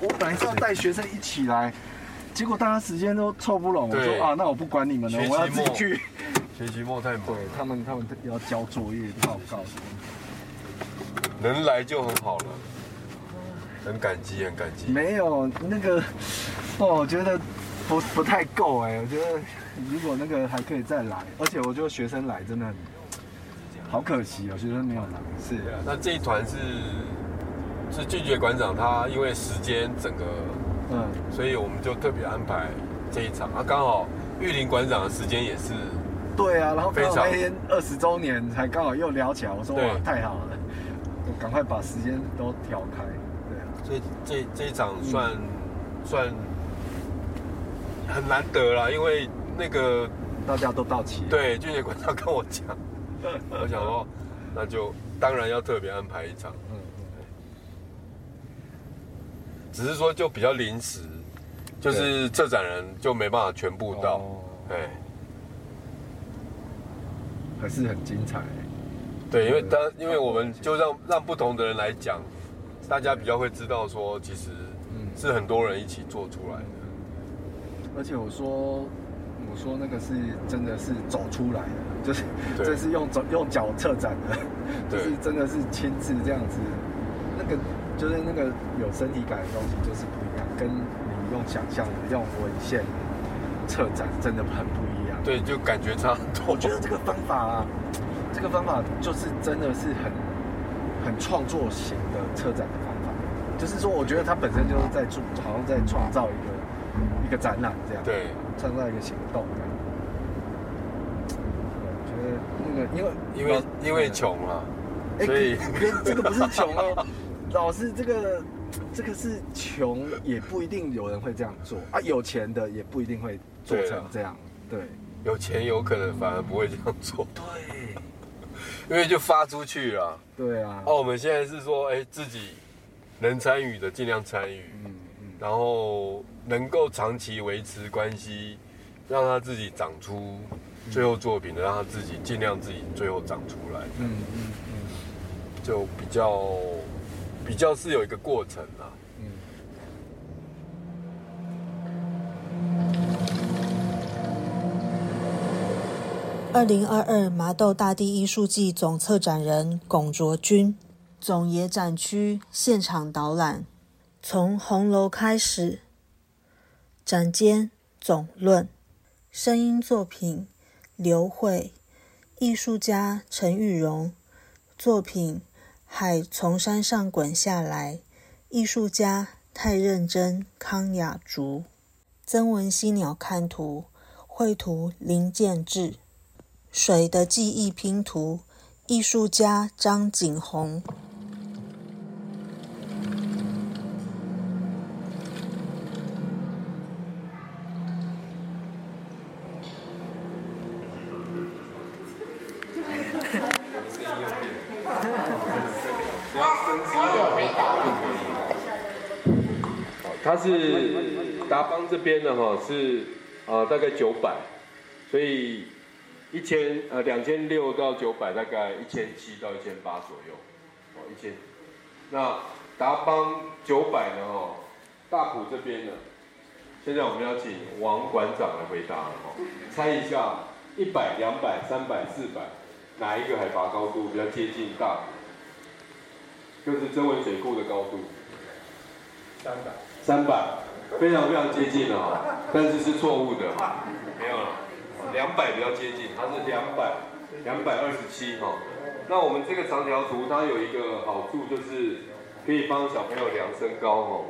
我本来是要带学生一起来，结果大家时间都凑不拢，我说啊，那我不管你们了，我要自己去。学期末太忙，对他们，他们要交作业报告，能来就很好了，很感激，很感激。没有那个，哦，我觉得不不太够哎，我觉得如果那个还可以再来，而且我觉得学生来真的很，好可惜哦，学生没有来。是啊，那这一团是是拒绝馆长，他因为时间整个，嗯，所以我们就特别安排这一场啊，刚好玉林馆长的时间也是。对啊，然后刚好那天二十周年才刚好又聊起来，我说哇太好了，我赶快把时间都调开。对啊，所以这这一场算算很难得啦，因为那个大家都到齐。对，俊杰馆长跟我讲，我想说那就当然要特别安排一场。嗯嗯。只是说就比较临时，就是策展人就没办法全部到，对。还是很精彩，对，因为当因为我们就让让不同的人来讲，大家比较会知道说，其实是很多人一起做出来的。而且我说我说那个是真的是走出来的，就是这是用走用脚策展的，就是真的是亲自这样子，那个就是那个有身体感的东西就是不一样，跟你用想象用文献策展真的很不一样。对，就感觉差很多。我觉得这个方法啊，这个方法就是真的是很很创作型的车展的方法。就是说，我觉得它本身就是在做，好像在创造一个一个展览这样。对，创造一个行动。我觉得那个，因为因为因为穷啊，所以这个不是穷哦，老师，这个这个是穷，也不一定有人会这样做啊。有钱的也不一定会做成这样，对。有钱有可能反而不会这样做，对，因为就发出去了。对啊。哦，我们现在是说，哎，自己能参与的尽量参与，嗯嗯，然后能够长期维持关系，让他自己长出最后作品的，让他自己尽量自己最后长出来。嗯嗯嗯，就比较比较是有一个过程啊。二零二二麻豆大地艺术季总策展人龚卓君，总野展区现场导览，从红楼开始。展间总论，声音作品刘慧，艺术家陈玉荣，作品海从山上滚下来，艺术家太认真康雅竹，曾文熙鸟瞰图，绘图林建志。水的记忆拼图，艺术家张景宏。他是达邦这边呢哈，是呃大概九百，所以。一千呃两千六到九百，大概一千七到一千八左右，哦一千。那达邦九百呢？哦，大埔这边呢？现在我们要请王馆长来回答了哈。猜一下，一百、两百、三百、四百，哪一个海拔高度比较接近大埔？就是增文水库的高度。三百。三百，非常非常接近了哈，但是是错误的，没有了。两百比较接近，它是两百两百二十七哈。那我们这个长条图它有一个好处就是可以帮小朋友量身高哦。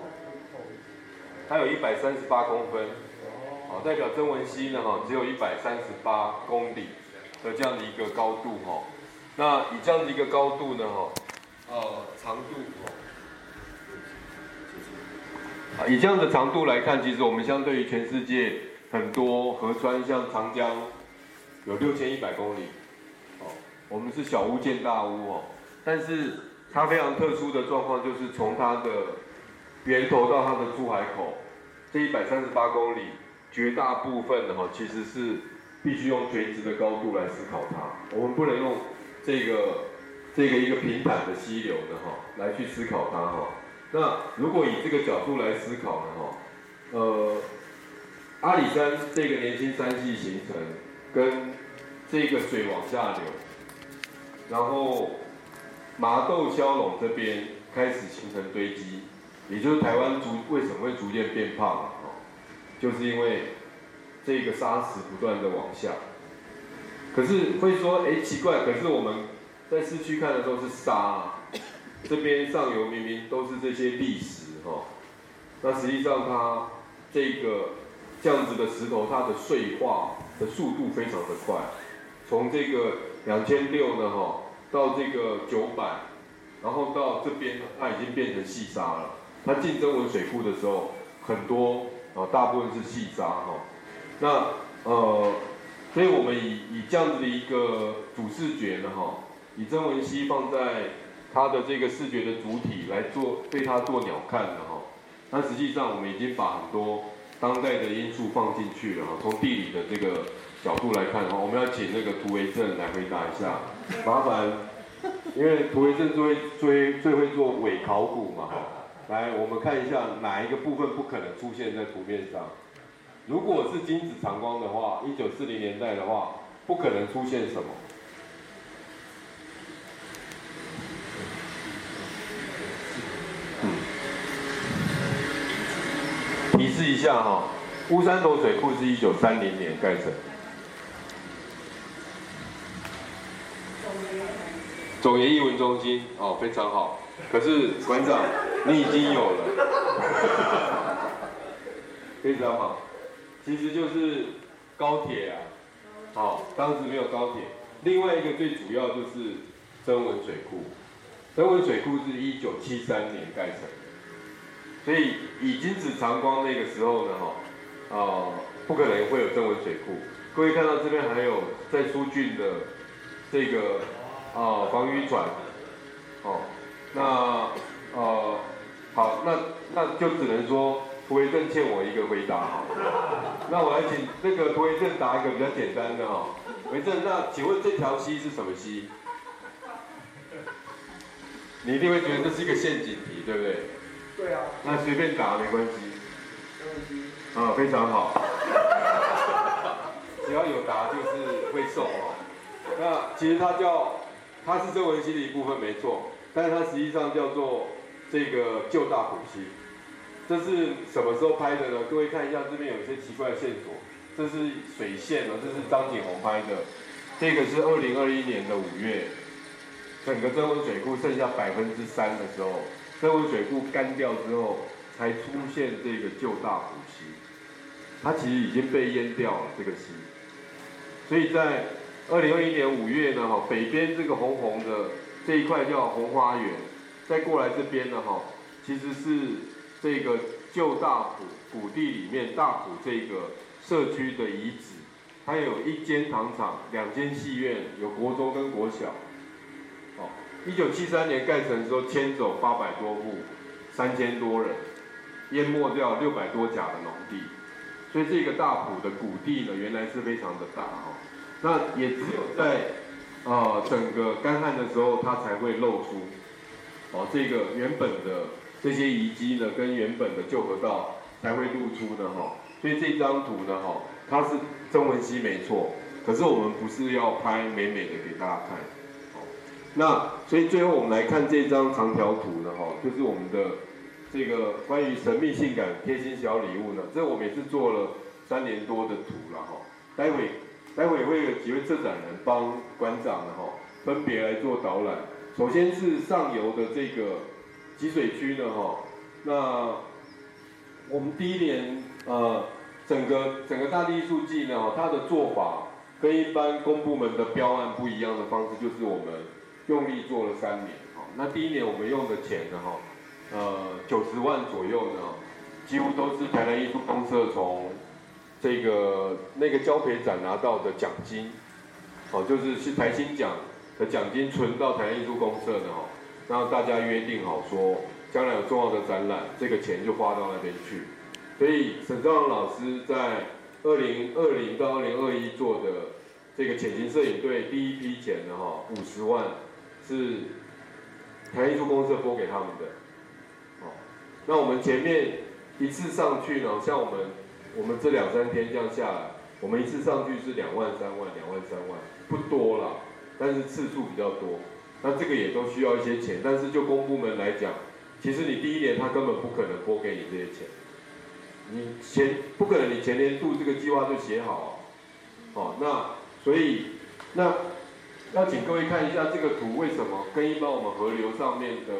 它有一百三十八公分，好代表曾文熙呢哈只有一百三十八公里的这样的一个高度哈。那以这样的一个高度呢哈，呃长度以这样的长度来看，其实我们相对于全世界。很多河川像长江有六千一百公里，哦，我们是小巫见大巫哦，但是它非常特殊的状况就是从它的源头到它的出海口这一百三十八公里，绝大部分的哈其实是必须用垂直的高度来思考它，我们不能用这个这个一个平坦的溪流的哈来去思考它哈，那如果以这个角度来思考呢，哈，呃，阿里山这个年轻山系形成，跟这个水往下流，然后麻豆骁龙这边开始形成堆积，也就是台湾逐为什么会逐渐变胖了，就是因为这个沙石不断的往下。可是会说，哎，奇怪，可是我们在市区看的都是沙。这边上游明明都是这些砾石哈，那实际上它这个这样子的石头，它的碎化的速度非常的快，从这个两千六呢哈，到这个九百，然后到这边它已经变成细沙了。它进增文水库的时候，很多啊大部分是细沙哈。那呃，所以我们以以这样子的一个主视觉呢哈，以增文溪放在。它的这个视觉的主体来做对它做鸟看的哈，那实际上我们已经把很多当代的因素放进去了哈。从地理的这个角度来看的话，我们要请那个涂维正来回答一下，麻烦，因为涂维正最最最会做伪考古嘛，来我们看一下哪一个部分不可能出现在图面上。如果是金子长光的话，一九四零年代的话，不可能出现什么？提示一下哈，乌山头水库是一九三零年盖成。总研艺文中心哦，非常好。可是馆长，你已经有了，非常好。其实就是高铁啊，好，当时没有高铁。另外一个最主要就是增文水库，增文水库是一九七三年盖成。所以以金子长光那个时候呢，哈，啊，不可能会有增文水库。各位看到这边还有在苏郡的这个啊防御船，哦，那呃好，那那就只能说涂维正欠我一个回答哈。那我来请那个涂维正答一个比较简单的哈。维正，那请问这条溪是什么溪？你一定会觉得这是一个陷阱题，对不对？对啊，那随便打没关系，没问题。啊，非常好，只要有答就是会送哦。那其实它叫，它是曾文溪的一部分没错，但是它实际上叫做这个旧大虎溪。这是什么时候拍的呢？各位看一下这边有一些奇怪的线索，这是水线哦，这是张景宏拍的。这个是二零二一年的五月，整个曾文水库剩下百分之三的时候。增文水库干掉之后，才出现这个旧大埔溪，它其实已经被淹掉了这个溪，所以在二零二一年五月呢，哈，北边这个红红的这一块叫红花园，再过来这边呢，哈，其实是这个旧大埔谷地里面大埔这个社区的遗址，它有一间糖厂，两间戏院，有国中跟国小。一九七三年盖成的时候，迁走八百多户，三千多人，淹没掉六百多甲的农地，所以这个大埔的谷地呢，原来是非常的大哈。那也只有在呃整个干旱的时候，它才会露出哦这个原本的这些遗迹呢，跟原本的旧河道才会露出的哈。所以这张图呢哈，它是曾文溪没错，可是我们不是要拍美美的给大家看。那所以最后我们来看这张长条图呢，哈，就是我们的这个关于神秘性感贴心小礼物呢，这我们也是做了三年多的图了，哈。待会待会会有几位策展人帮馆长呢，哈，分别来做导览。首先是上游的这个集水区呢，哈，那我们第一年呃，整个整个大地艺术季呢，它的做法跟一般公部门的标案不一样的方式，就是我们。用力做了三年，哦，那第一年我们用的钱呢，哈，呃，九十万左右呢，几乎都是台南艺术公社从这个那个交培展拿到的奖金，哦，就是是台新奖的奖金存到台南艺术公社的哈，然后大家约定好说，将来有重要的展览，这个钱就花到那边去，所以沈兆荣老师在二零二零到二零二一做的这个潜行摄影队第一批钱呢，哈，五十万。是台艺术公社拨给他们的，哦，那我们前面一次上去呢，像我们我们这两三天这样下来，我们一次上去是两万三万两万三万，不多了，但是次数比较多。那这个也都需要一些钱，但是就公部门来讲，其实你第一年他根本不可能拨给你这些钱，你前不可能你前年度这个计划就写好，哦，那所以那要请各位看一下这个图，为什么跟一般我们河流上面的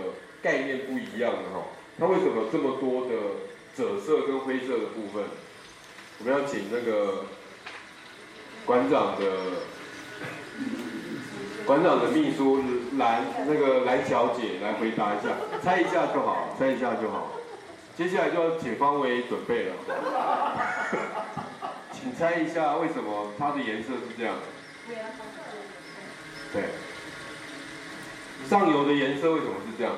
概念不一样呢？哈，它为什么这么多的赭色跟灰色的部分？我们要请那个馆长的。馆长的秘书蓝那个蓝小姐来回答一下，猜一下就好，猜一下就好。接下来就要请方伟准备了，请猜一下为什么它的颜色是这样？对。上游的颜色为什么是这样？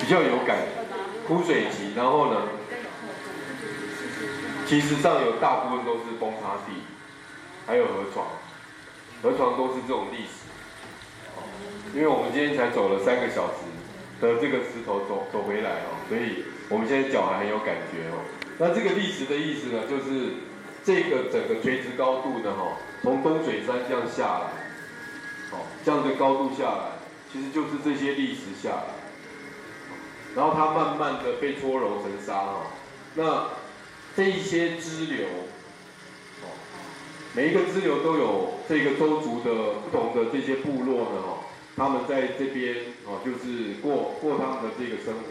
比较有感，枯水期，然后呢？其实上游大部分都是崩塌地，还有河床，河床都是这种历史。因为我们今天才走了三个小时的这个石头走走回来哦，所以我们现在脚还很有感觉哦。那这个历史的意思呢，就是这个整个垂直高度呢，哈，从东水山这样下来，哦，这样的高度下来，其实就是这些砾石下来，然后它慢慢的被搓揉成沙哈，那。这一些支流，哦，每一个支流都有这个周族的不同的这些部落呢，哈，他们在这边哦，就是过过他们的这个生活。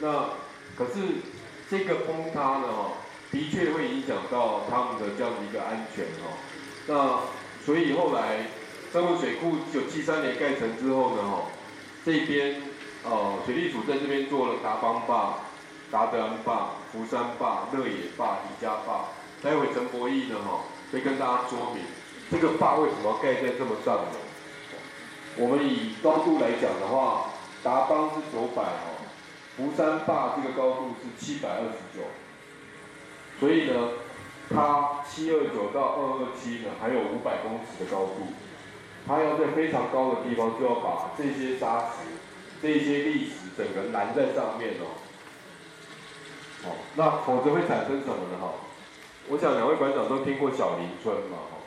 那可是这个崩塌呢，哈，的确会影响到他们的这样的一个安全，哈。那所以后来三文水库一九七三年盖成之后呢，哈，这边呃水利署在这边做了达邦坝。达德安坝、福山坝、乐野坝、李家坝，待会陈博义呢，哈，会跟大家说明这个坝为什么盖在这么上面。我们以高度来讲的话，达邦是九百哦，福山坝这个高度是七百二十九，所以呢，它七二九到二二七呢，还有五百公尺的高度，它要在非常高的地方就要把这些沙石、这些砾石整个拦在上面哦。哦，那否则会产生什么呢？哈，我想两位馆长都听过小林村嘛，哈，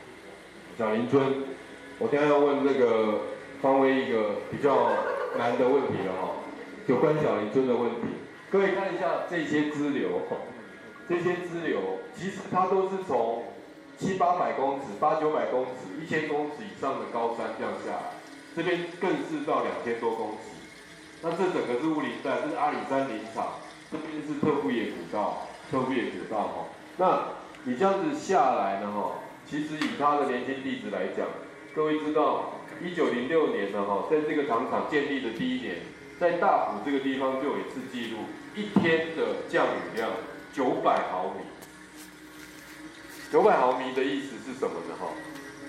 小林村，我现在要问那个方威一个比较难的问题了，哈，有关小林村的问题。各位看一下这些支流，这些支流其实它都是从七八百公尺、八九百公尺、一千公尺以上的高山降下来，这边更是到两千多公尺。那这整个是雾林带，这是阿里山林场。这边是特富野古道，特富野古道哈。那你这样子下来呢哈，其实以它的年轻地址来讲，各位知道，一九零六年呢哈，在这个糖厂建立的第一年，在大埔这个地方就有一次记录，一天的降雨量九百毫米。九百毫米的意思是什么呢哈？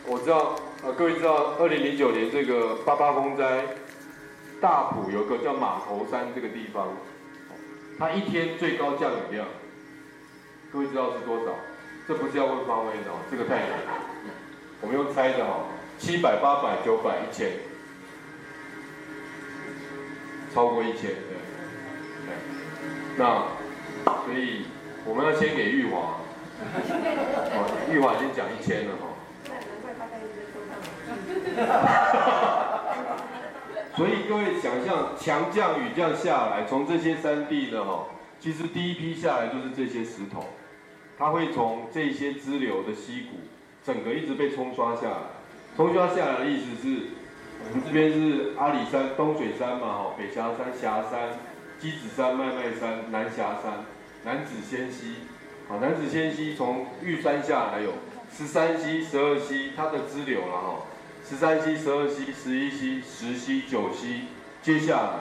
我知道，呃，各位知道，二零零九年这个八八风灾，大埔有个叫马头山这个地方。它一天最高降雨量，各位知道是多少？这不是要问方位的哦，这个太难了。我们用猜的哈，七百、八百、九百、一千，超过一千，对。那所以我们要先给玉华，哦，玉华先讲一千了哈。所以各位想象强降雨这样下来，从这些山地呢，哈，其实第一批下来就是这些石头，它会从这些支流的溪谷，整个一直被冲刷下来。冲刷下来的意思是，我们这边是阿里山、东水山嘛，哈，北峡山、峡山、鸡子山、麦麦山、南峡山、南子仙溪，好，南子仙溪从玉山下来有十三溪、十二溪，它的支流了，哈。十三溪、十二溪、十一溪、十溪、九溪，接下来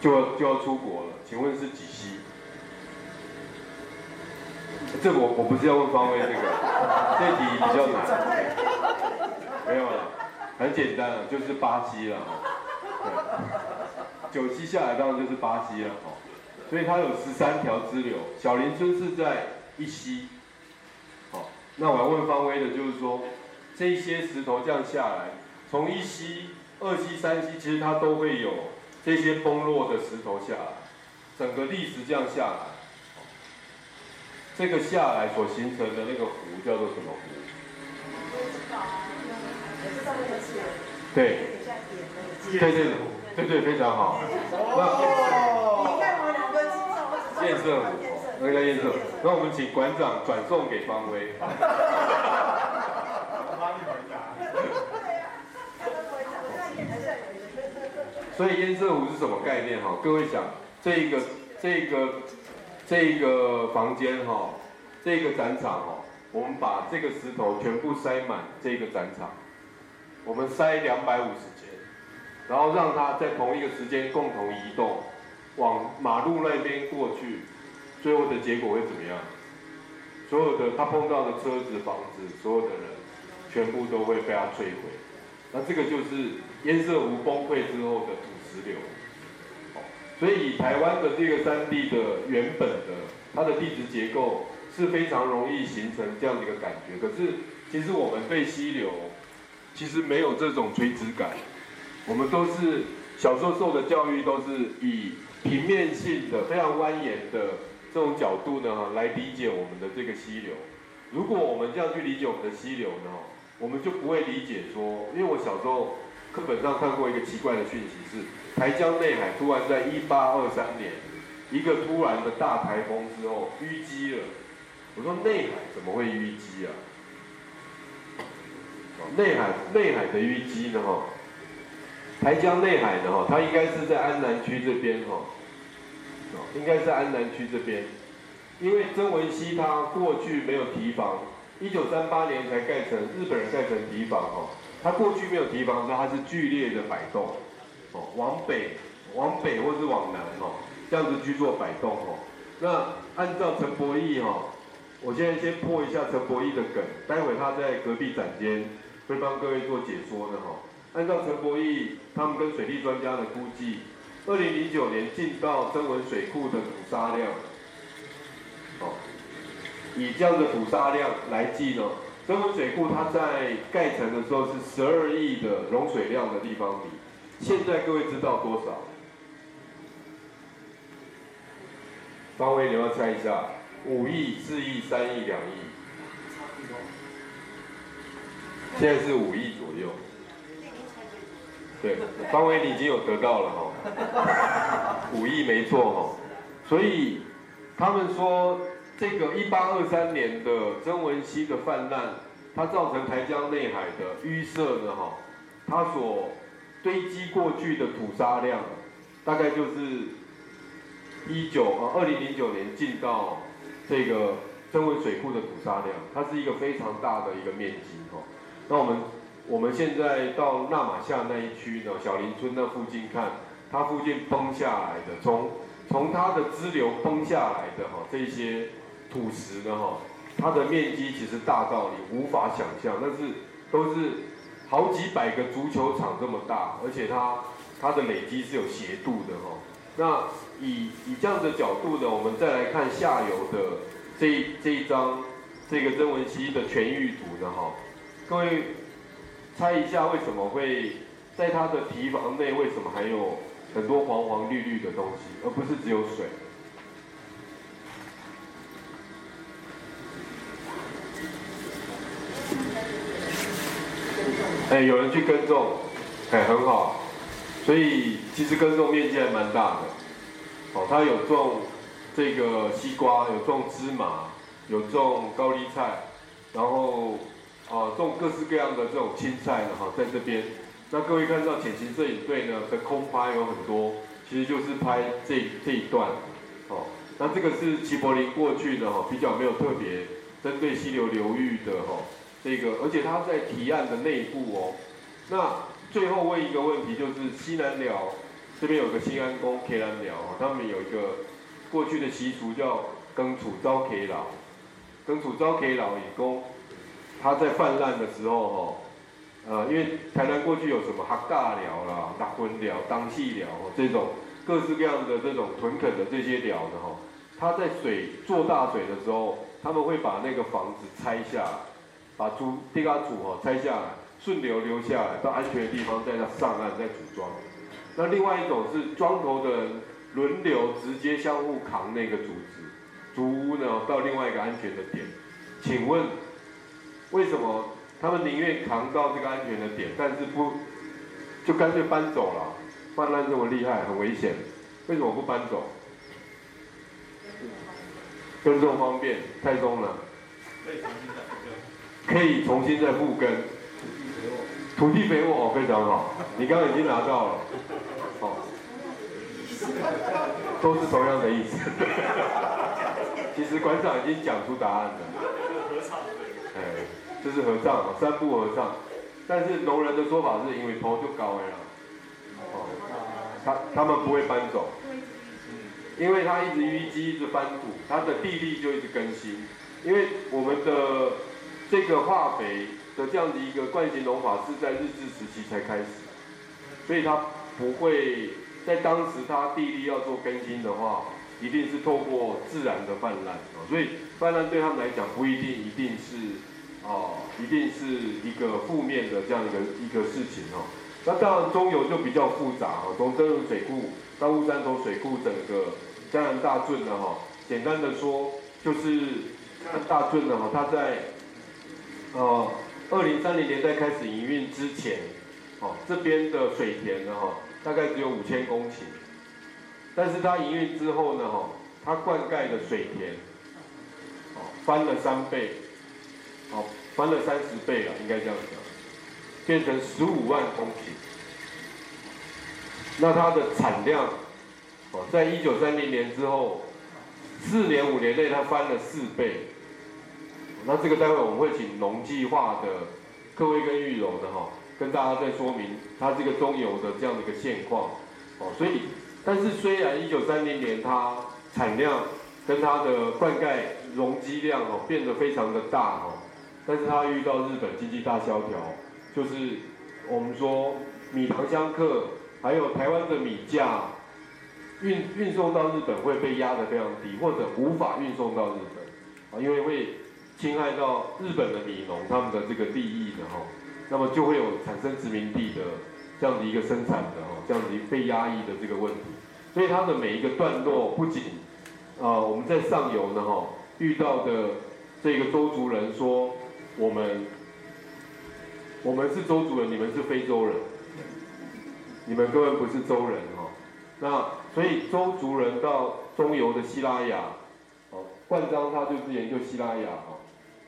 就要就要出国了。请问是几溪？这个我我不是要问方位这个，这题比较难。没有了，很简单了，就是巴西了。对九溪下来当然就是巴西了哦。所以它有十三条支流，小林村是在一溪。好，那我要问方威的就是说。这些石头这样下来，从一溪、二溪、三溪，其实它都会有这些崩落的石头下来，整个历史这样下来，这个下来所形成的那个湖叫做什么湖？对，对对对对，非常好。颜色，那个验证，那我们请馆长转送给方威。所以烟色湖是什么概念哈？各位想，这一个、这一个、这一个房间哈，这个展场哈，我们把这个石头全部塞满这个展场，我们塞两百五十间，然后让它在同一个时间共同移动。往马路那边过去，最后的结果会怎么样？所有的他碰到的车子、房子，所有的人，全部都会被他摧毁。那这个就是烟色湖崩溃之后的土石流。所以台湾的这个山地的原本的它的地质结构是非常容易形成这样的一个感觉。可是其实我们对溪流其实没有这种垂直感，我们都是小时候受的教育都是以。平面性的、非常蜿蜒的这种角度呢，来理解我们的这个溪流。如果我们这样去理解我们的溪流呢，我们就不会理解说，因为我小时候课本上看过一个奇怪的讯息，是台江内海突然在一八二三年一个突然的大台风之后淤积了。我说内海怎么会淤积啊？内海内海的淤积呢？哈，台江内海的哈，它应该是在安南区这边哈。应该是安南区这边，因为曾文溪它过去没有堤防，一九三八年才盖成，日本人盖成堤防哈，它过去没有堤防，它是剧烈的摆动，哦，往北、往北或是往南哈，这样子去做摆动哦。那按照陈伯义哈，我现在先破一下陈伯义的梗，待会他在隔壁展间会帮各位做解说的哈。按照陈伯义他们跟水利专家的估计。二零零九年进到增文水库的土沙量，哦，以这样的土沙量来计呢，增文水库它在盖成的时候是十二亿的容水量的立方米，现在各位知道多少？方威，你要猜一下，五亿、四亿、三亿、两亿？现在是五亿左右。对，方威你已经有得到了哈，五亿没错哈，所以他们说这个一八二三年的曾文溪的泛滥，它造成台江内海的淤塞呢哈，它所堆积过去的土沙量，大概就是一九呃二零零九年进到这个曾文水库的土沙量，它是一个非常大的一个面积哈，那我们。我们现在到纳马夏那一区呢，小林村那附近看，它附近崩下来的，从从它的支流崩下来的哈，这些土石呢哈，它的面积其实大到你无法想象，但是都是好几百个足球场这么大，而且它它的累积是有斜度的哈。那以以这样的角度呢，我们再来看下游的这这一张这个曾文溪的全域图的哈，各位。猜一下为什么会在它的堤防内？为什么还有很多黄黄绿绿的东西，而不是只有水？哎，有人去耕种，哎，很好。所以其实耕种面积还蛮大的。哦，他有种这个西瓜，有种芝麻，有种高丽菜，然后。啊，种各式各样的这种青菜呢，哈，在这边，那各位看到潜行摄影队呢的空拍有很多，其实就是拍这这一段，哦，那这个是齐柏林过去的哈，比较没有特别针对溪流流域的哈，这个，而且它在堤岸的内部哦，那最后问一个问题，就是西南寮这边有个新安宫 K 南寮，他们有一个过去的习俗叫庚楚招 K 老，庚楚招 K 老以供。它在泛滥的时候，哈，呃，因为台南过去有什么哈大寮啦、大昏寮、当气寮这种各式各样的这种屯垦的这些寮的哈，它在水做大水的时候，他们会把那个房子拆下来，把主地卡组哦拆下来，顺流流下来到安全的地方，再上岸再组装。那另外一种是庄头的人轮流直接相互扛那个竹子，竹屋呢到另外一个安全的点。请问为什么他们宁愿扛到这个安全的点，但是不就干脆搬走了？泛滥这么厉害，很危险，为什么不搬走？耕种方便，太松了。可以重新再复耕。土地肥沃哦，非常好。你刚刚已经拿到了，哦，都是同样的意思。其实馆长已经讲出答案了。哎，这是合唱，三步合唱。但是农人的说法是因为头就高了，哦，他他们不会搬走。因为他一直淤积，一直翻土，他的地力就一直更新。因为我们的这个化肥的这样的一个惯性农法是在日治时期才开始，所以他不会在当时他地力要做更新的话，一定是透过自然的泛滥啊。所以泛滥对他们来讲不一定一定是哦，一定是一个负面的这样一个一个事情哦。那当然中游就比较复杂哈，从真入水库到乌山头水库整个。江南大圳呢，哈，简单的说，就是江南大圳呢，哈，它在呃二零三零年代开始营运之前，哦，这边的水田呢，哈，大概只有五千公顷，但是它营运之后呢，哈，它灌溉的水田，哦，翻了三倍，哦，翻了三十倍了，应该这样讲，变成十五万公顷，那它的产量。哦在一九三零年之后，四年五年内它翻了四倍。那这个待会我们会请农计划的各位跟玉柔的哈，跟大家再说明它这个中游的这样的一个现况。哦，所以，但是虽然一九三零年它产量跟它的灌溉容积量哦变得非常的大哦，但是他遇到日本经济大萧条，就是我们说米糖相克，还有台湾的米价。运运送到日本会被压得非常低，或者无法运送到日本，啊，因为会侵害到日本的米农他们的这个利益的哈，那么就会有产生殖民地的这样的一个生产的哈，这样子被压抑的这个问题，所以它的每一个段落不仅啊我们在上游呢哈遇到的这个周族人说我们我们是周族人，你们是非洲人，你们根本不是周人哈，那。所以周族人到中游的希拉雅，哦，冠章他就是研究希拉雅哈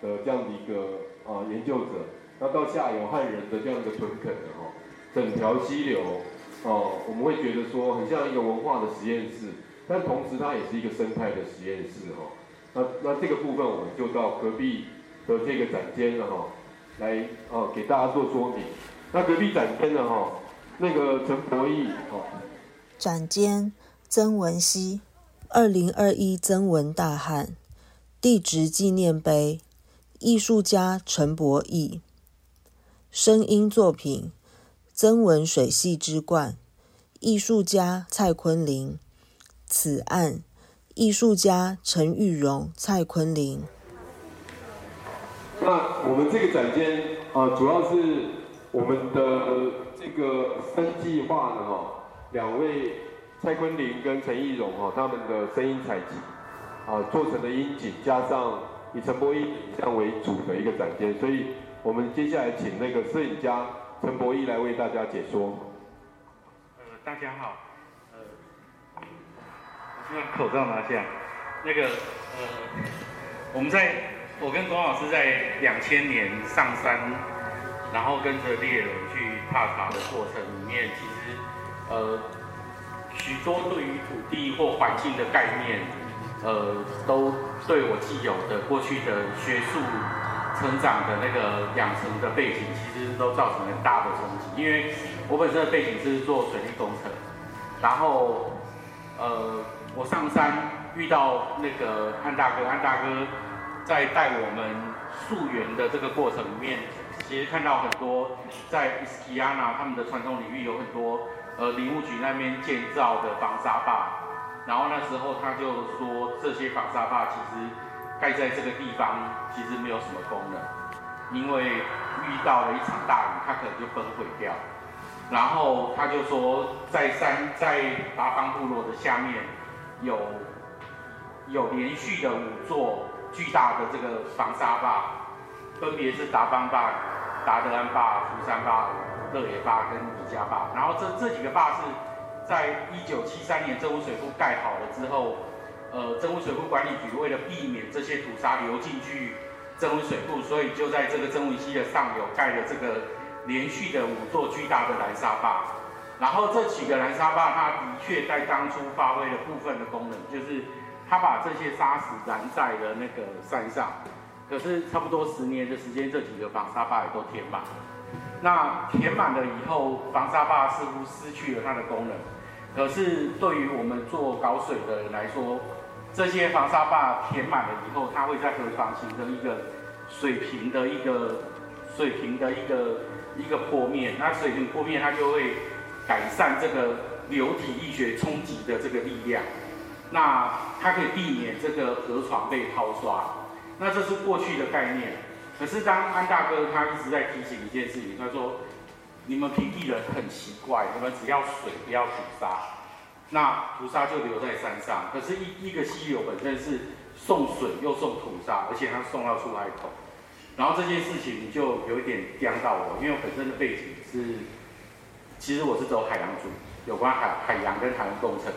的这样的一个啊研究者。那到下游汉人的这样的屯垦的哈，整条溪流哦，我们会觉得说很像一个文化的实验室，但同时它也是一个生态的实验室哈。那那这个部分我们就到隔壁的这个展间了哈，来哦给大家做说明。那隔壁展间呢哈，那个陈博义哦。展间曾文熙，二零二一曾文大汉地质纪念碑，艺术家陈博义，声音作品曾文水系之冠，艺术家蔡坤林，此案艺术家陈玉荣、蔡坤林。那我们这个展间啊，主要是我们的这个分计划的哈。两位蔡坤林跟陈义荣哈，他们的声音采集啊做成的音景，加上以陈柏一影像为主的一个展间，所以我们接下来请那个摄影家陈柏一来为大家解说。呃，大家好，呃，我先把口罩拿下。那个呃，我们在我跟龚老师在两千年上山，然后跟着猎人去踏查的过程里面，其实。呃，许多对于土地或环境的概念，呃，都对我既有的过去的学术成长的那个养成的背景，其实都造成很大的冲击。因为我本身的背景是做水利工程，然后呃，我上山遇到那个安大哥，安大哥在带我们溯源的这个过程里面，其实看到很多在伊斯基亚纳他们的传统领域有很多。呃，林务局那边建造的防沙坝，然后那时候他就说，这些防沙坝其实盖在这个地方其实没有什么功能。因为遇到了一场大雨，它可能就崩毁掉。然后他就说，在山在达邦部落的下面有有连续的五座巨大的这个防沙坝，分别是达邦坝、达德安坝、福山坝、乐野坝跟李家坝。然后这这几个坝是在一九七三年政务水库盖好了之后，呃，政务水库管理局为了避免这些土沙流进去政务水库，所以就在这个政务溪的上游盖了这个。连续的五座巨大的蓝沙坝，然后这几个蓝沙坝，它的确在当初发挥了部分的功能，就是他把这些沙石燃在了那个山上。可是差不多十年的时间，这几个防沙坝也都填满。那填满了以后，防沙坝似乎失去了它的功能。可是对于我们做搞水的人来说，这些防沙坝填满了以后，它会在河床形成一个水平的一个水平的一个。一个坡面，那水平坡面它就会改善这个流体力学冲击的这个力量，那它可以避免这个河床被抛刷。那这是过去的概念。可是当安大哥他一直在提醒一件事情，他说：你们平地人很奇怪，你们只要水不要土沙，那土沙就留在山上。可是，一一个溪流本身是送水又送土沙，而且它送到出海口。然后这件事情就有一点颠到我，因为我本身的背景是，其实我是走海洋组，有关海海洋跟海洋工程。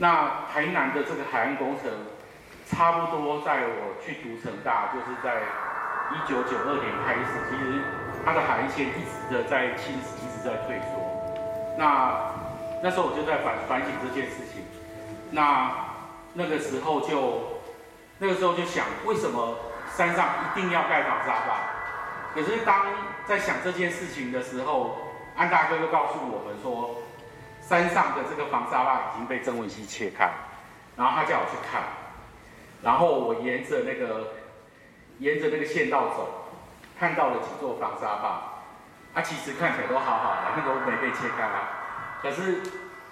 那台南的这个海岸工程，差不多在我去读成大，就是在一九九二年开始，其实它的海岸线一直的在侵蚀，一直在退缩。那那时候我就在反反省这件事情。那那个时候就，那个时候就想，为什么？山上一定要盖防沙坝，可是当在想这件事情的时候，安大哥就告诉我们说，山上的这个防沙坝已经被曾文熙切开，然后他叫我去看，然后我沿着那个沿着那个县道走，看到了几座防沙坝，它其实看起来都好好的，那都没被切开啊，可是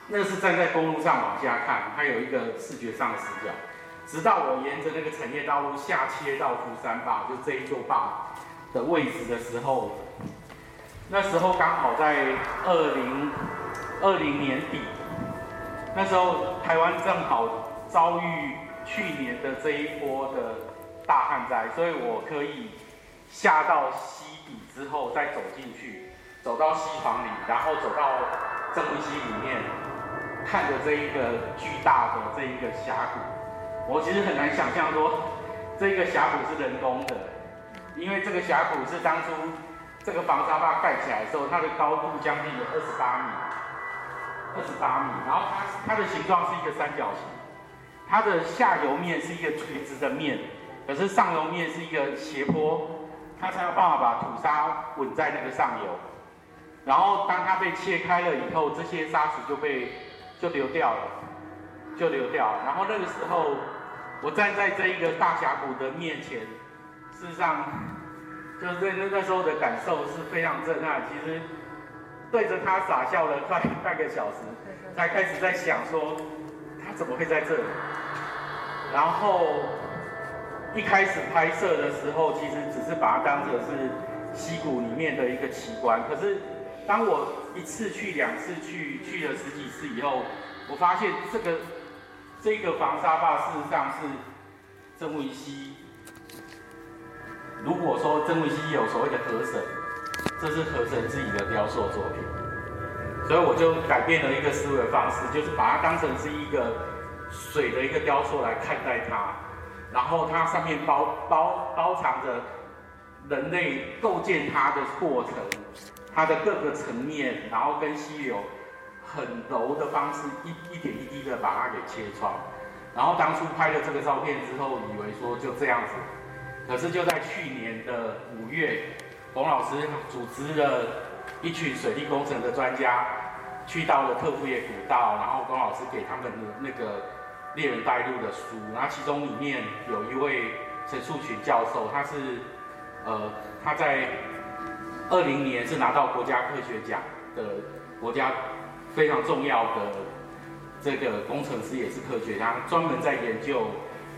那是站在公路上往下看，它有一个视觉上的死角。直到我沿着那个产业道路下切到福山坝，就这一座坝的位置的时候，那时候刚好在二零二零年底，那时候台湾正好遭遇去年的这一波的大旱灾，所以我可以下到溪底之后再走进去，走到溪房里，然后走到正溪里面，看着这一个巨大的这一个峡谷。我其实很难想象说，这个峡谷是人工的，因为这个峡谷是当初这个防沙坝盖起来的时候，它的高度将近有二十八米，二十八米，然后它它的形状是一个三角形，它的下游面是一个垂直的面，可是上游面是一个斜坡，它才有办法把土沙稳在那个上游，然后当它被切开了以后，这些沙石就被就流掉了，就流掉，然后那个时候。我站在这一个大峡谷的面前，事实上，就是那那时候的感受是非常震撼。其实对着他傻笑了快半个小时，才开始在想说他怎么会在这里。然后一开始拍摄的时候，其实只是把它当成是溪谷里面的一个奇观。可是当我一次去、两次去、去了十几次以后，我发现这个。这个防沙坝事实上是曾文熙。如果说曾文熙有所谓的河神，这是河神自己的雕塑作品，所以我就改变了一个思维方式，就是把它当成是一个水的一个雕塑来看待它，然后它上面包包包藏着人类构建它的过程，它的各个层面，然后跟溪流。很柔的方式，一一点一滴的把它给切穿，然后当初拍了这个照片之后，以为说就这样子，可是就在去年的五月，冯老师组织了一群水利工程的专家，去到了特富野古道，然后冯老师给他们的那个猎人带路的书，然后其中里面有一位陈树群教授，他是呃他在二零年是拿到国家科学奖的国家。非常重要的这个工程师也是科学家，专门在研究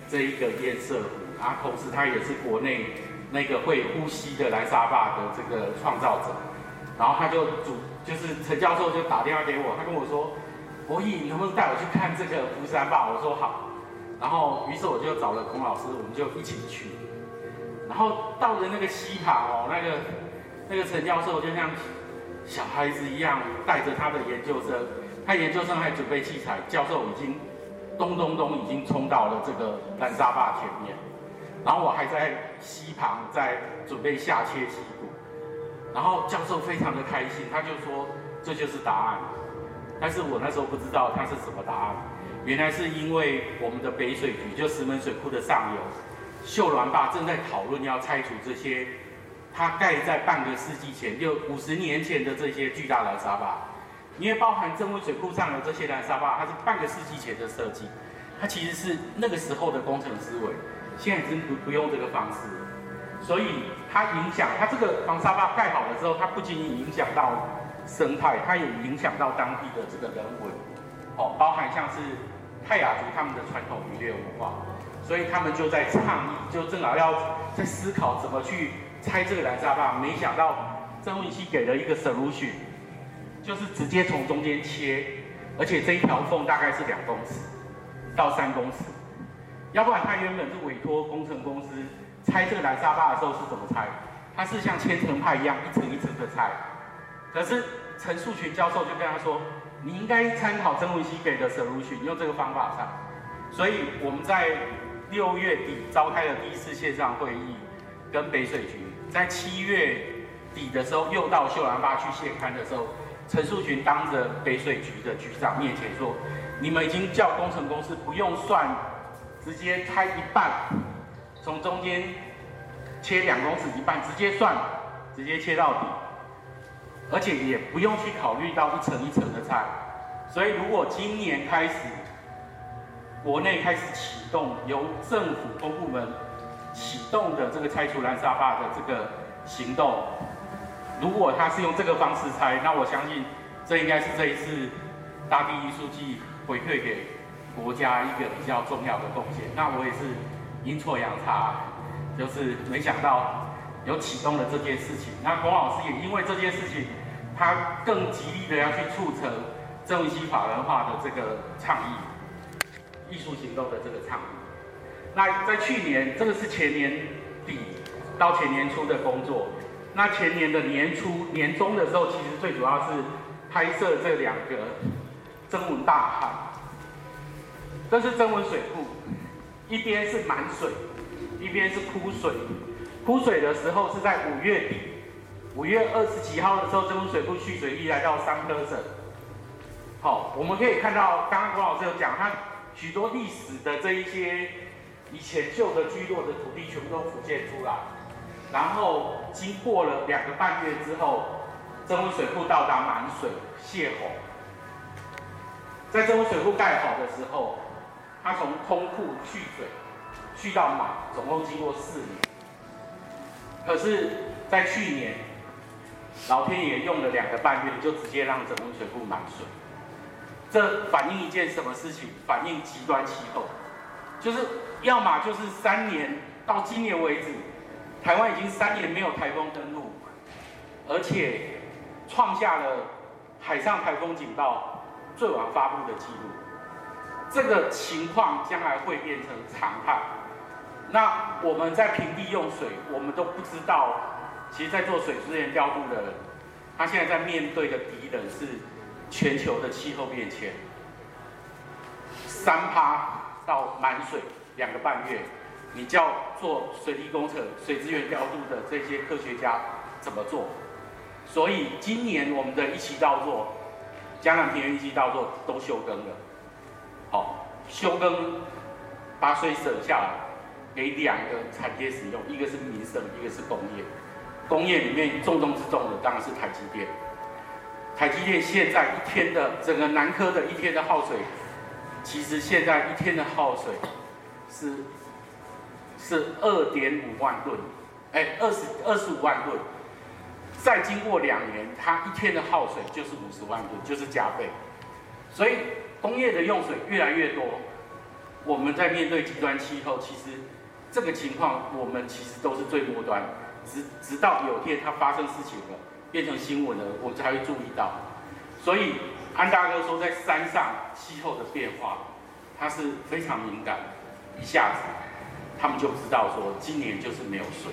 这一个堰塞湖，啊，同时他也是国内那个会呼吸的蓝沙坝的这个创造者，然后他就主就是陈教授就打电话给我，他跟我说，博弈，你能不能带我去看这个福山坝？我说好，然后于是我就找了孔老师，我们就一起去，然后到了那个溪旁哦，那个那个陈教授就像小孩子一样，带着他的研究生，他研究生还准备器材，教授已经咚咚咚已经冲到了这个蓝沙坝前面。然后我还在溪旁在准备下切溪谷，然后教授非常的开心，他就说这就是答案，但是我那时候不知道它是什么答案，原来是因为我们的北水局就石门水库的上游秀峦坝正在讨论要拆除这些，它盖在半个世纪前就五十年前的这些巨大蓝沙坝，因为包含正温水库上游这些蓝沙坝，它是半个世纪前的设计，它其实是那个时候的工程思维。现在已经不不用这个方式，所以它影响它这个防沙坝盖好了之后，它不仅仅影响到生态，它也影响到当地的这个人文，哦，包含像是泰雅族他们的传统渔猎文化，所以他们就在倡议，就正好要在思考怎么去拆这个蓝沙坝，没想到郑文熙给了一个 solution，就是直接从中间切，而且这一条缝大概是两公尺到三公尺。要不然他原本是委托工程公司拆这个蓝沙坝的时候是怎么拆？他是像千层派一样一层一层的拆。可是陈树群教授就跟他说：“你应该参考曾文熙给的 solution，用这个方法拆。”所以我们在六月底召开了第一次线上会议，跟北水局在七月底的时候又到秀兰坝去现勘的时候，陈树群当着北水局的局长面前说：“你们已经叫工程公司不用算。”直接拆一半，从中间切两公尺一半，直接算，直接切到底，而且也不用去考虑到一层一层的拆。所以如果今年开始，国内开始启动由政府公部门启动的这个拆除蓝沙坝的这个行动，如果他是用这个方式拆，那我相信这应该是这一次大地艺术季回馈给。国家一个比较重要的贡献，那我也是阴错阳差，就是没想到有启动了这件事情。那龚老师也因为这件事情，他更极力的要去促成郑文熙法人化的这个倡议，艺术行动的这个倡议。那在去年，这个是前年底到前年初的工作。那前年的年初、年中的时候，其实最主要是拍摄这两个征文大汉。这是增温水库，一边是满水，一边是枯水。枯水的时候是在五月底，五月二十几号的时候，增温水库蓄水率来到三成。好，我们可以看到，刚刚郭老师有讲，他许多历史的这一些以前旧的居落的土地全部都浮现出来。然后经过了两个半月之后，增温水库到达满水泄洪。在增温水库盖好的时候。他从空库蓄水，蓄到满，总共经过四年。可是，在去年，老天爷用了两个半月，就直接让整温水库满水。这反映一件什么事情？反映极端气候，就是要么就是三年到今年为止，台湾已经三年没有台风登陆，而且创下了海上台风警报最晚发布的记录。这个情况将来会变成常态。那我们在平地用水，我们都不知道。其实，在做水资源调度的人，他现在在面对的敌人是全球的气候变迁。三趴到满水两个半月，你叫做水利工程、水资源调度的这些科学家怎么做？所以，今年我们的一期稻作，江南平原一期稻作都休耕了。好，休耕把水省下来，给两个产业使用，一个是民生，一个是工业。工业里面重中之重的当然是台积电。台积电现在一天的整个南科的一天的耗水，其实现在一天的耗水是是二点五万吨，哎，二十二十五万吨。再经过两年，它一天的耗水就是五十万吨，就是加倍。所以。工业的用水越来越多，我们在面对极端气候，其实这个情况我们其实都是最末端，直直到有天它发生事情了，变成新闻了，我们才会注意到。所以安大哥说，在山上气候的变化，它是非常敏感，一下子他们就知道说今年就是没有水。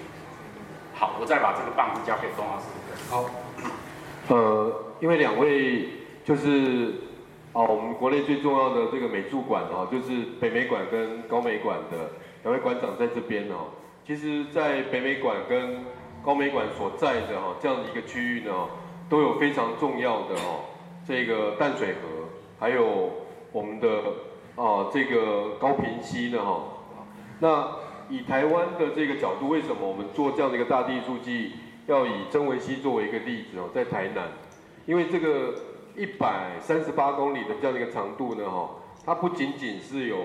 好，我再把这个棒子交给钟老师。好，呃，因为两位就是哦，我们国内最重要的这个美术馆哦，就是北美馆跟高美馆的两位馆长在这边哦。其实，在北美馆跟高美馆所在的哈这样的一个区域呢，都有非常重要的哦，这个淡水河，还有我们的啊这个高平溪呢哈。那以台湾的这个角度，为什么我们做这样的一个大地艺术季，要以曾文溪作为一个例子哦，在台南，因为这个一百三十八公里的这样的一个长度呢哈，它不仅仅是有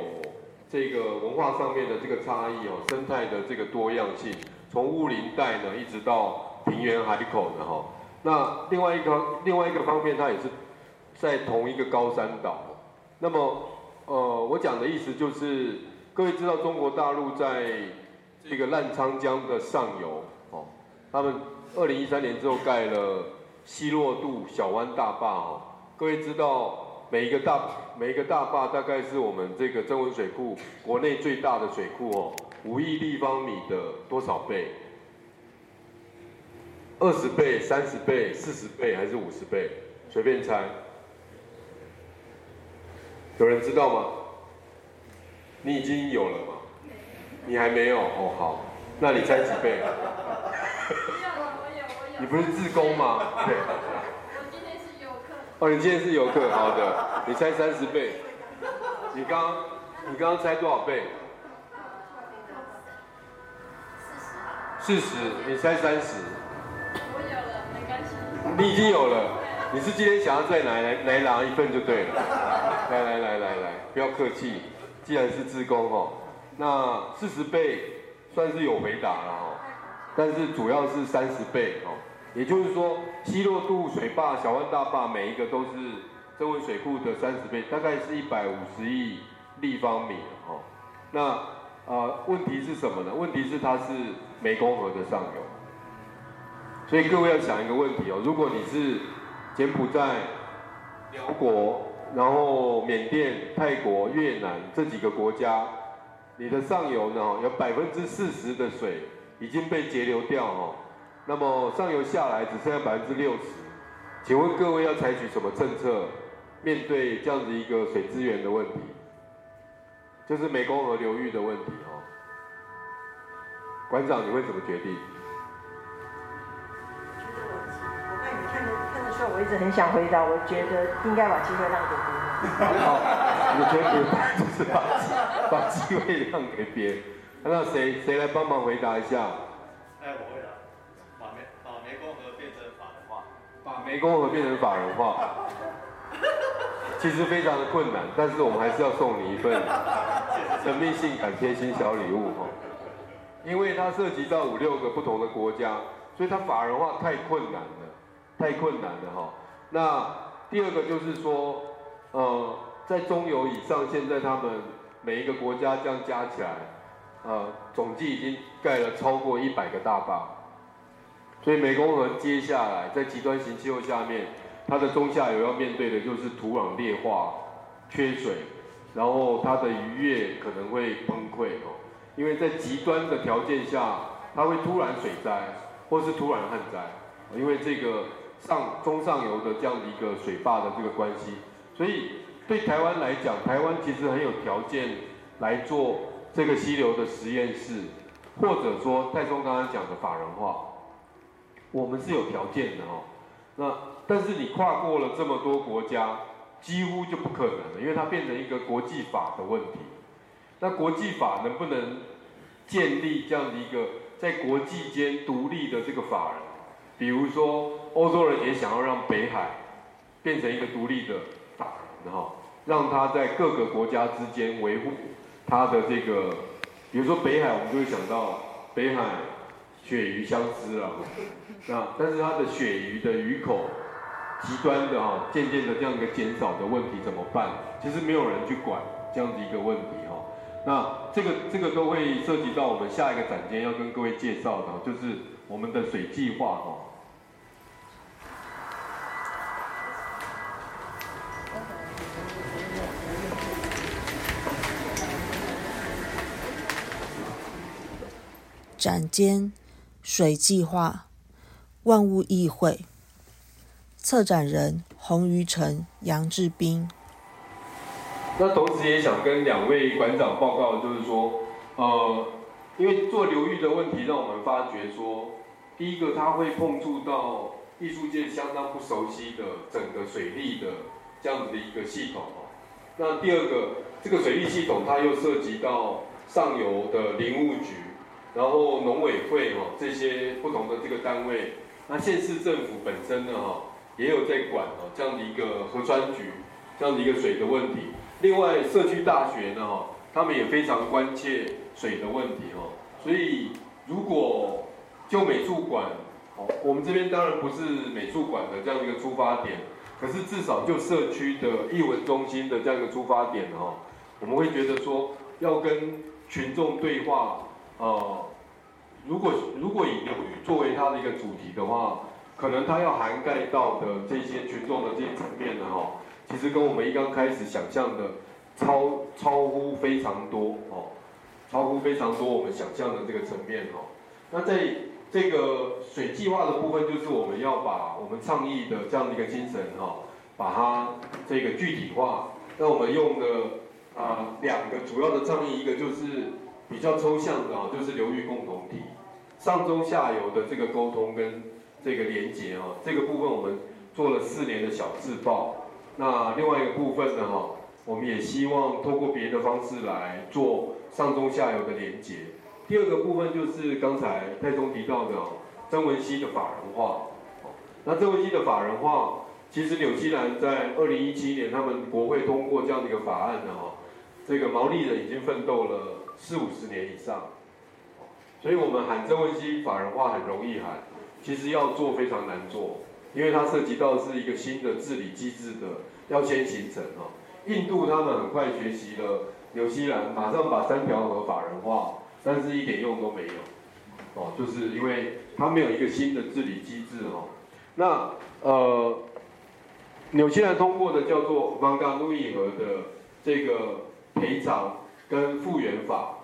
这个文化上面的这个差异哦，生态的这个多样性，从雾林带呢一直到平原海口的哈，那另外一个另外一个方面，它也是在同一个高山岛，那么呃，我讲的意思就是。各位知道中国大陆在这个澜沧江的上游哦，他们二零一三年之后盖了西洛渡小湾大坝哦。各位知道每一个大每一个大坝大概是我们这个增文水库国内最大的水库哦，五亿立方米的多少倍？二十倍、三十倍、四十倍还是五十倍？随便猜。有人知道吗？你已经有了吗？你还没有哦，好，那你猜几倍？你不是自工吗？对。我今天是游客。哦，你今天是游客，好的，你猜三十倍。你刚，你刚刚猜多少倍？四十。你猜三十。我有了，没关系。你已经有了，你是今天想要再来来来拿一份就对了。来来来来来，不要客气。既然是自工哦，那四十倍算是有回答了哦，但是主要是三十倍哦，也就是说西洛渡水坝、小湾大坝每一个都是增文水库的三十倍，大概是一百五十亿立方米哦。那啊，问题是什么呢？问题是它是湄公河的上游，所以各位要想一个问题哦，如果你是柬埔寨、辽国。然后缅甸、泰国、越南这几个国家，你的上游呢有百分之四十的水已经被截流掉哦，那么上游下来只剩下百分之六十，请问各位要采取什么政策面对这样子一个水资源的问题？就是湄公河流域的问题哦。馆长，你会怎么决定？我看你看的看的时候，我一直很想回答，我觉得应该把机会让给别人。好，我觉得就是把把机会让给别人？那谁谁来帮忙回答一下？湄公河变成法人化，其实非常的困难，但是我们还是要送你一份神秘性感贴心小礼物哈，因为它涉及到五六个不同的国家，所以它法人化太困难了。太困难了哈。那第二个就是说，呃，在中游以上，现在他们每一个国家这样加起来，呃，总计已经盖了超过一百个大坝。所以湄公河接下来在极端型气候下面，它的中下游要面对的就是土壤劣化、缺水，然后它的渔业可能会崩溃哦。因为在极端的条件下，它会突然水灾，或是突然旱灾，因为这个。上中上游的这样的一个水坝的这个关系，所以对台湾来讲，台湾其实很有条件来做这个溪流的实验室，或者说泰松刚刚讲的法人化，我们是有条件的哦。那但是你跨过了这么多国家，几乎就不可能了，因为它变成一个国际法的问题。那国际法能不能建立这样的一个在国际间独立的这个法人？比如说，欧洲人也想要让北海变成一个独立的大然后让它在各个国家之间维护它的这个，比如说北海，我们就会想到北海鳕鱼相思了，那但是它的鳕鱼的鱼口极端的哈，渐渐的这样一个减少的问题怎么办？其实没有人去管这样子一个问题哈。那这个这个都会涉及到我们下一个展间要跟各位介绍的，就是我们的水计划哈。展间水计划万物议会策展人洪于成、杨志斌。那同时也想跟两位馆长报告，就是说，呃，因为做流域的问题，让我们发觉说，第一个它会碰触到艺术界相当不熟悉的整个水利的这样子的一个系统。那第二个，这个水利系统它又涉及到上游的林务局。然后农委会哈这些不同的这个单位，那县市政府本身呢哈也有在管哦这样的一个河川局这样的一个水的问题。另外社区大学呢哈他们也非常关切水的问题哈。所以如果就美术馆，哦我们这边当然不是美术馆的这样一个出发点，可是至少就社区的艺文中心的这样一个出发点哈，我们会觉得说要跟群众对话。呃，如果如果以流域作为它的一个主题的话，可能它要涵盖到的这些群众的这些层面呢，哈，其实跟我们一刚开始想象的超超乎非常多哦，超乎非常多我们想象的这个层面哦。那在这个水计划的部分，就是我们要把我们倡议的这样的一个精神哈，把它这个具体化。那我们用的啊两个主要的倡议，一个就是。比较抽象的啊，就是流域共同体，上中下游的这个沟通跟这个连接啊，这个部分我们做了四年的小自报。那另外一个部分呢哈，我们也希望通过别的方式来做上中下游的连接。第二个部分就是刚才泰中提到的曾文熙的法人化。那曾文熙的法人化，其实纽西兰在二零一七年他们国会通过这样的一个法案的哈，这个毛利人已经奋斗了。四五十年以上，所以我们喊曾文熙法人化很容易喊，其实要做非常难做，因为它涉及到是一个新的治理机制的要先形成哦。印度他们很快学习了纽西兰，马上把三条河法人化，但是一点用都没有，哦，就是因为它没有一个新的治理机制哦。那呃，纽西兰通过的叫做 v a n g a n u i 河的这个赔偿。跟复原法，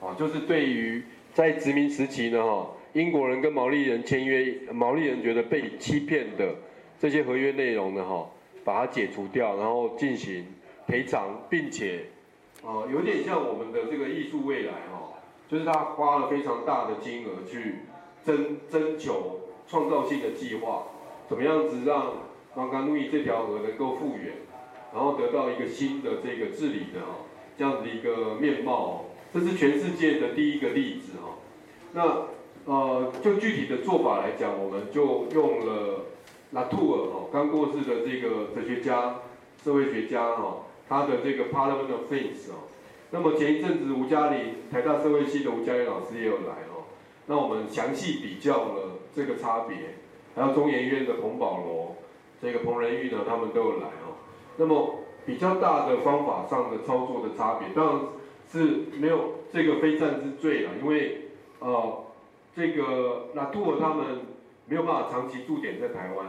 啊，就是对于在殖民时期呢，哈，英国人跟毛利人签约，毛利人觉得被欺骗的这些合约内容呢，哈，把它解除掉，然后进行赔偿，并且，啊，有点像我们的这个艺术未来，哈，就是他花了非常大的金额去征征求创造性的计划，怎么样子让刚刚路易这条河能够复原，然后得到一个新的这个治理的，哈。这样子的一个面貌哦，这是全世界的第一个例子哈。那呃，就具体的做法来讲，我们就用了拉图尔哦刚过世的这个哲学家、社会学家哈，他的这个 Parliament of Things 哦。那么前一阵子吴嘉玲台大社会系的吴嘉玲老师也有来哦。那我们详细比较了这个差别，还有中研院的彭保罗、这个彭仁玉呢，他们都有来哦。那么比较大的方法上的操作的差别，当然是没有这个非战之罪了，因为呃，这个那杜尔他们没有办法长期驻点在台湾，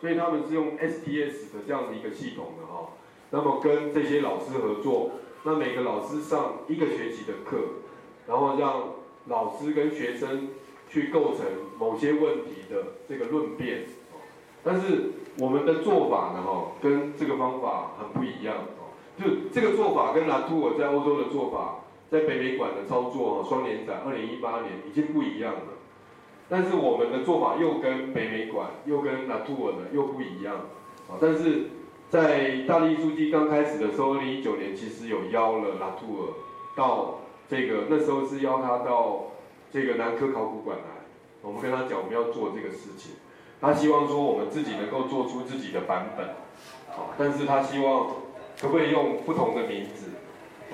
所以他们是用 STS 的这样的一个系统的哈，那么跟这些老师合作，那每个老师上一个学期的课，然后让老师跟学生去构成某些问题的这个论辩，但是。我们的做法呢，哈，跟这个方法很不一样哦。就这个做法跟拉图尔在欧洲的做法，在北美馆的操作，双年展二零一八年已经不一样了。但是我们的做法又跟北美馆，又跟拉图尔的又不一样啊。但是在大力书记刚开始的时候，二零一九年其实有邀了拉图尔到这个，那时候是邀他到这个南科考古馆来，我们跟他讲我们要做这个事情。他希望说我们自己能够做出自己的版本，好，但是他希望可不可以用不同的名字，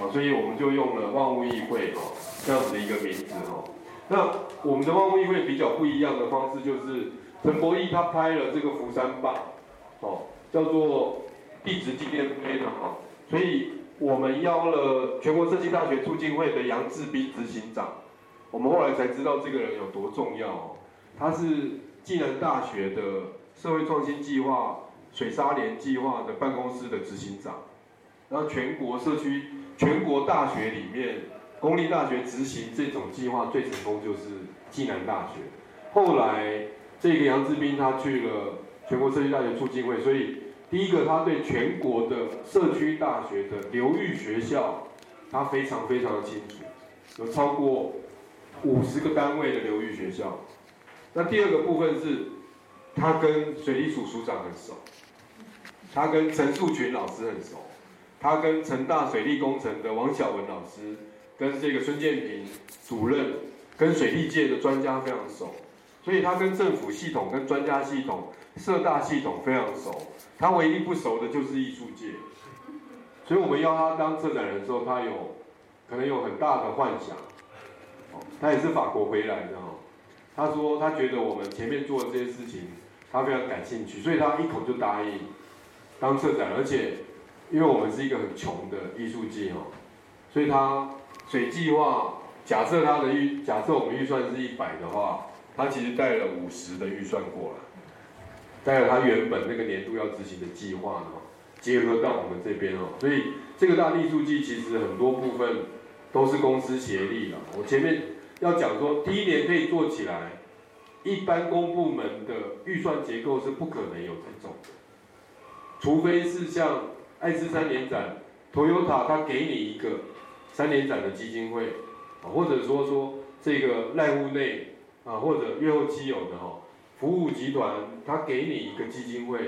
啊，所以我们就用了万物议会，哈，这样子的一个名字，哈。那我们的万物议会比较不一样的方式就是，陈柏义他拍了这个福山坝，哦，叫做地质纪念碑的哈，所以我们邀了全国设计大学促进会的杨志斌执行长，我们后来才知道这个人有多重要哦。他是暨南大学的社会创新计划水沙连计划的办公室的执行长，然后全国社区全国大学里面，公立大学执行这种计划最成功就是暨南大学。后来这个杨志斌他去了全国社区大学促进会，所以。第一个，他对全国的社区大学的流域学校，他非常非常的清楚，有超过五十个单位的流域学校。那第二个部分是，他跟水利署署长很熟，他跟陈树群老师很熟，他跟成大水利工程的王小文老师，跟这个孙建平主任，跟水利界的专家非常熟，所以他跟政府系统、跟专家系统、社大系统非常熟。他唯一不熟的就是艺术界，所以我们邀他当策展人的时候，他有可能有很大的幻想。哦他也是法国回来的哈，他说他觉得我们前面做的这些事情，他非常感兴趣，所以他一口就答应当策展。而且因为我们是一个很穷的艺术界哦，所以他水计划假设他的预假设我们预算是一百的话，他其实带了五十的预算过来。带了他原本那个年度要执行的计划呢，结合到我们这边哦，所以这个大地数据其实很多部分都是公司协力了。我前面要讲说，第一年可以做起来，一般公部门的预算结构是不可能有这种的，除非是像爱知三年展，Toyota 他给你一个三年展的基金会，啊，或者说说这个赖户内啊，或者月后期有的哈。服务集团，他给你一个基金会，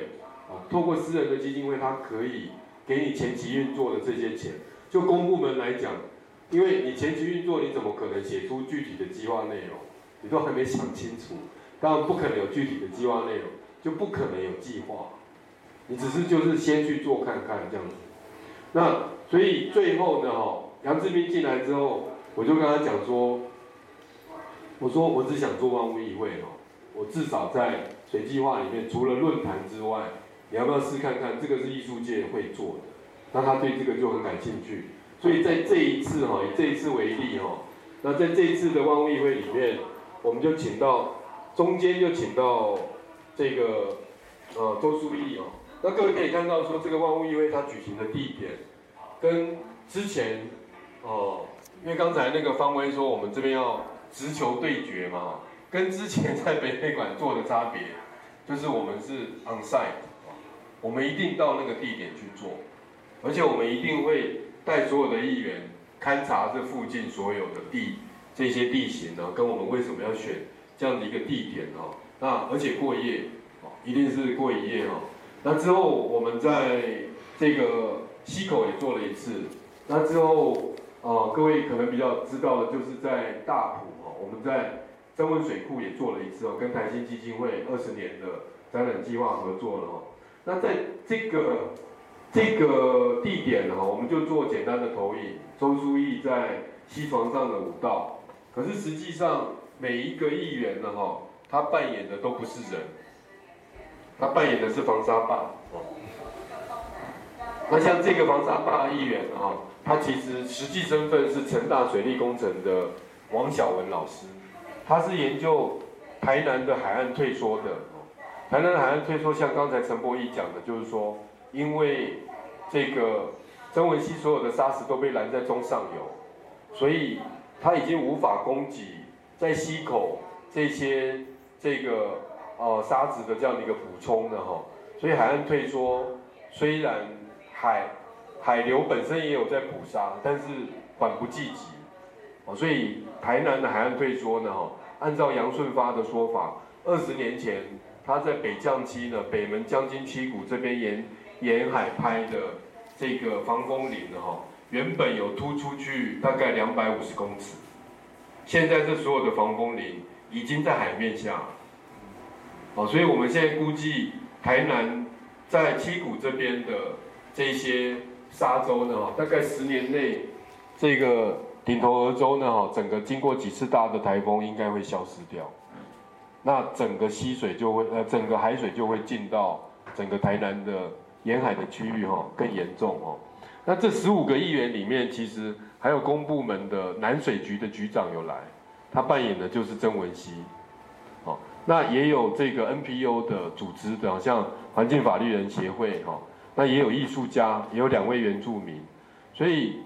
啊，透过私人的基金会，他可以给你前期运作的这些钱。就公部门来讲，因为你前期运作，你怎么可能写出具体的计划内容？你都还没想清楚，当然不可能有具体的计划内容，就不可能有计划。你只是就是先去做看看这样子。那所以最后呢，哈，杨志斌进来之后，我就跟他讲说，我说我只想做万物议会哦。我至少在水计划里面，除了论坛之外，你要不要试看看？这个是艺术界会做的，那他对这个就很感兴趣。所以在这一次哈，以这一次为例哈，那在这一次的万物议会里面，我们就请到中间就请到这个呃周书义哦。那各位可以看到说，这个万物议会它举行的地点跟之前哦，因为刚才那个方威说我们这边要直球对决嘛。跟之前在北美馆做的差别，就是我们是 on site，我们一定到那个地点去做，而且我们一定会带所有的议员勘察这附近所有的地这些地形呢，跟我们为什么要选这样的一个地点哦，那而且过夜，哦，一定是过一夜哦。那之后我们在这个溪口也做了一次，那之后呃各位可能比较知道的就是在大埔哦，我们在。增温水库也做了一次哦，跟台新基金会二十年的展览计划合作了哦。那在这个这个地点呢，我们就做简单的投影，周书义在西床上的舞蹈。可是实际上每一个议员呢，哈，他扮演的都不是人，他扮演的是防沙坝。那像这个防沙坝议员啊，他其实实际身份是成大水利工程的王小文老师。他是研究台南的海岸退缩的，台南的海岸退缩，像刚才陈博义讲的，就是说，因为这个曾文溪所有的沙石都被拦在中上游，所以他已经无法供给在溪口这些这个呃沙子的这样的一个补充的哈，所以海岸退缩虽然海海流本身也有在补沙，但是缓不济急，哦，所以台南的海岸退缩呢哈。按照杨顺发的说法，二十年前他在北降期呢，北门将军七谷这边沿沿海拍的这个防风林呢，哈，原本有突出去大概两百五十公尺，现在这所有的防风林已经在海面下，哦，所以我们现在估计台南在七股这边的这些沙洲呢，大概十年内这个。顶头鹅洲呢，哈，整个经过几次大的台风，应该会消失掉。那整个溪水就会，呃，整个海水就会进到整个台南的沿海的区域，哈，更严重哦。那这十五个议员里面，其实还有公部门的南水局的局长有来，他扮演的就是曾文熙。哦，那也有这个 NPO 的组织的，像环境法律人协会哈，那也有艺术家，也有两位原住民，所以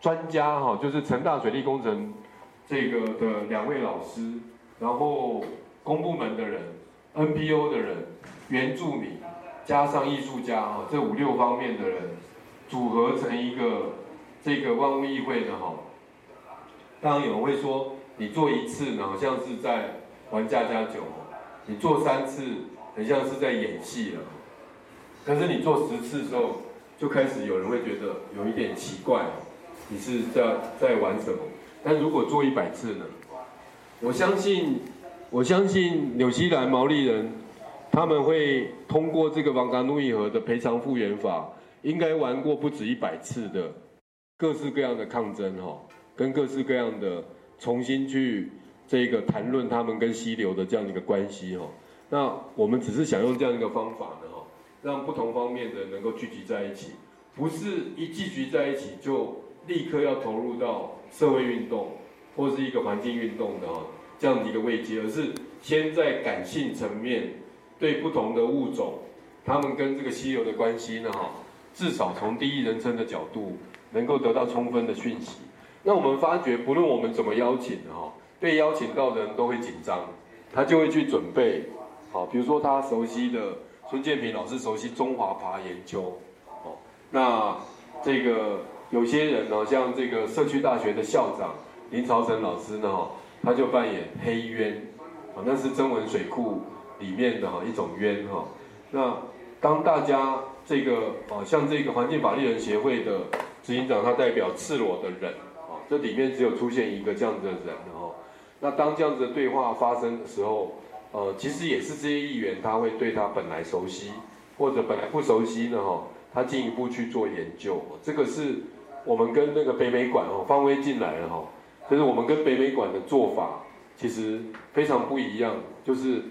专家哈，就是成大水利工程这个的两位老师，然后公部门的人、NPO 的人、原住民，加上艺术家哈，这五六方面的人组合成一个这个万物议会的哈。当然有人会说，你做一次呢，好像是在。玩家家酒，你做三次很像是在演戏了，但是你做十次之后，就开始有人会觉得有一点奇怪，你是在在玩什么？但如果做一百次呢？我相信，我相信纽西兰毛利人他们会通过这个王嘎努伊河的赔偿复原法，应该玩过不止一百次的各式各样的抗争哈，跟各式各样的重新去。这个谈论他们跟溪流的这样的一个关系哈，那我们只是想用这样一个方法呢哈，让不同方面的能够聚集在一起，不是一聚集在一起就立刻要投入到社会运动或是一个环境运动的哈这样的一个位阶，而是先在感性层面对不同的物种，他们跟这个稀有的关系呢哈，至少从第一人称的角度能够得到充分的讯息。那我们发觉，不论我们怎么邀请哈。被邀请到的人都会紧张，他就会去准备，好，比如说他熟悉的孙建平老师熟悉中华爬研究，哦，那这个有些人呢，像这个社区大学的校长林朝成老师呢，哈，他就扮演黑渊，啊，那是曾文水库里面的哈一种冤哈，那当大家这个啊，像这个环境法律人协会的执行长，他代表赤裸的人，啊，这里面只有出现一个这样子的人哈。那当这样子的对话发生的时候，呃，其实也是这些议员他会对他本来熟悉或者本来不熟悉的哈，他进一步去做研究。这个是我们跟那个北美馆哦，方威进来了哈，就是我们跟北美馆的做法其实非常不一样，就是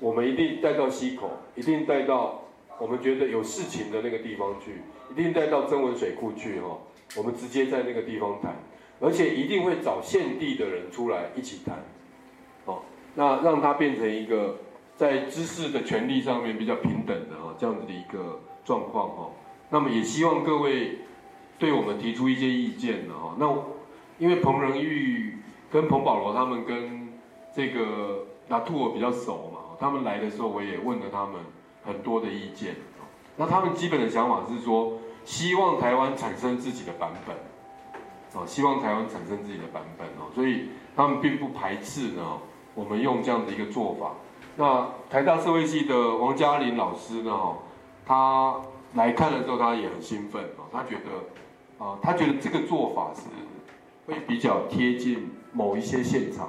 我们一定带到溪口，一定带到我们觉得有事情的那个地方去，一定带到曾文水库去哈，我们直接在那个地方谈。而且一定会找现地的人出来一起谈，哦，那让他变成一个在知识的权利上面比较平等的哈这样子的一个状况哈。那么也希望各位对我们提出一些意见的哈。那因为彭仁玉跟彭保罗他们跟这个拿兔我比较熟，他们来的时候我也问了他们很多的意见。那他们基本的想法是说，希望台湾产生自己的版本。哦，希望台湾产生自己的版本哦，所以他们并不排斥呢。我们用这样的一个做法。那台大社会系的王嘉玲老师呢，他来看了之后，他也很兴奋哦，他觉得，啊，他觉得这个做法是会比较贴近某一些现场，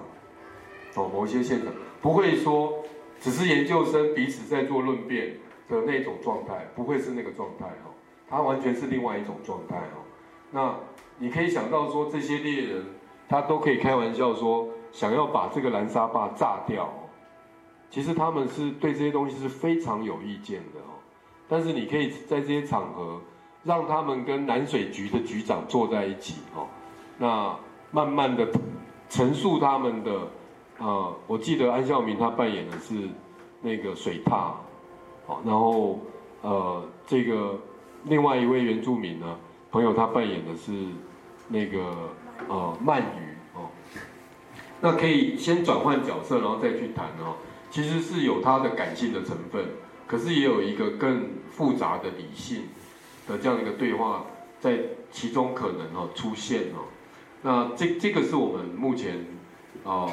哦，某一些现场不会说只是研究生彼此在做论辩的那种状态，不会是那个状态哦，他完全是另外一种状态哦，那。你可以想到说，这些猎人他都可以开玩笑说，想要把这个蓝沙坝炸掉。其实他们是对这些东西是非常有意见的哦。但是你可以在这些场合，让他们跟南水局的局长坐在一起哦，那慢慢的陈述他们的。呃，我记得安孝明他扮演的是那个水獭，好，然后呃，这个另外一位原住民呢？朋友他扮演的是那个呃鳗鱼哦，那可以先转换角色，然后再去谈哦。其实是有他的感性的成分，可是也有一个更复杂的理性的这样一个对话在其中可能哦出现哦。那这这个是我们目前哦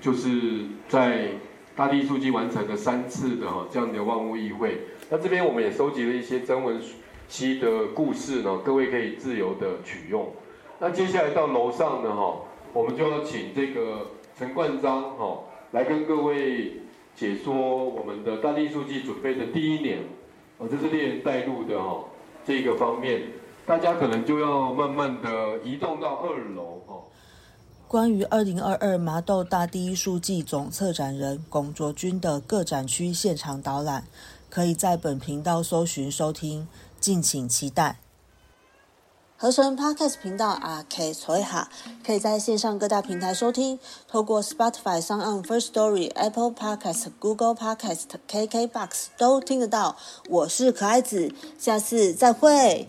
就是在大地书记完成的三次的哈这样的万物议会。那这边我们也收集了一些征文。期的故事呢，各位可以自由的取用。那接下来到楼上呢，哈，我们就要请这个陈冠章，哈，来跟各位解说我们的大地书记准备的第一年，哦，这是猎人带路的哈，这个方面，大家可能就要慢慢的移动到二楼，关于二零二二麻豆大第一书记总策展人龚卓君的各展区现场导览，可以在本频道搜寻收听。敬请期待。合成 Podcast 频道啊，可以随哈，可以在线上各大平台收听，透过 Spotify、s o n First Story、Apple Podcast、Google Podcast、KKBox 都听得到。我是可爱子，下次再会。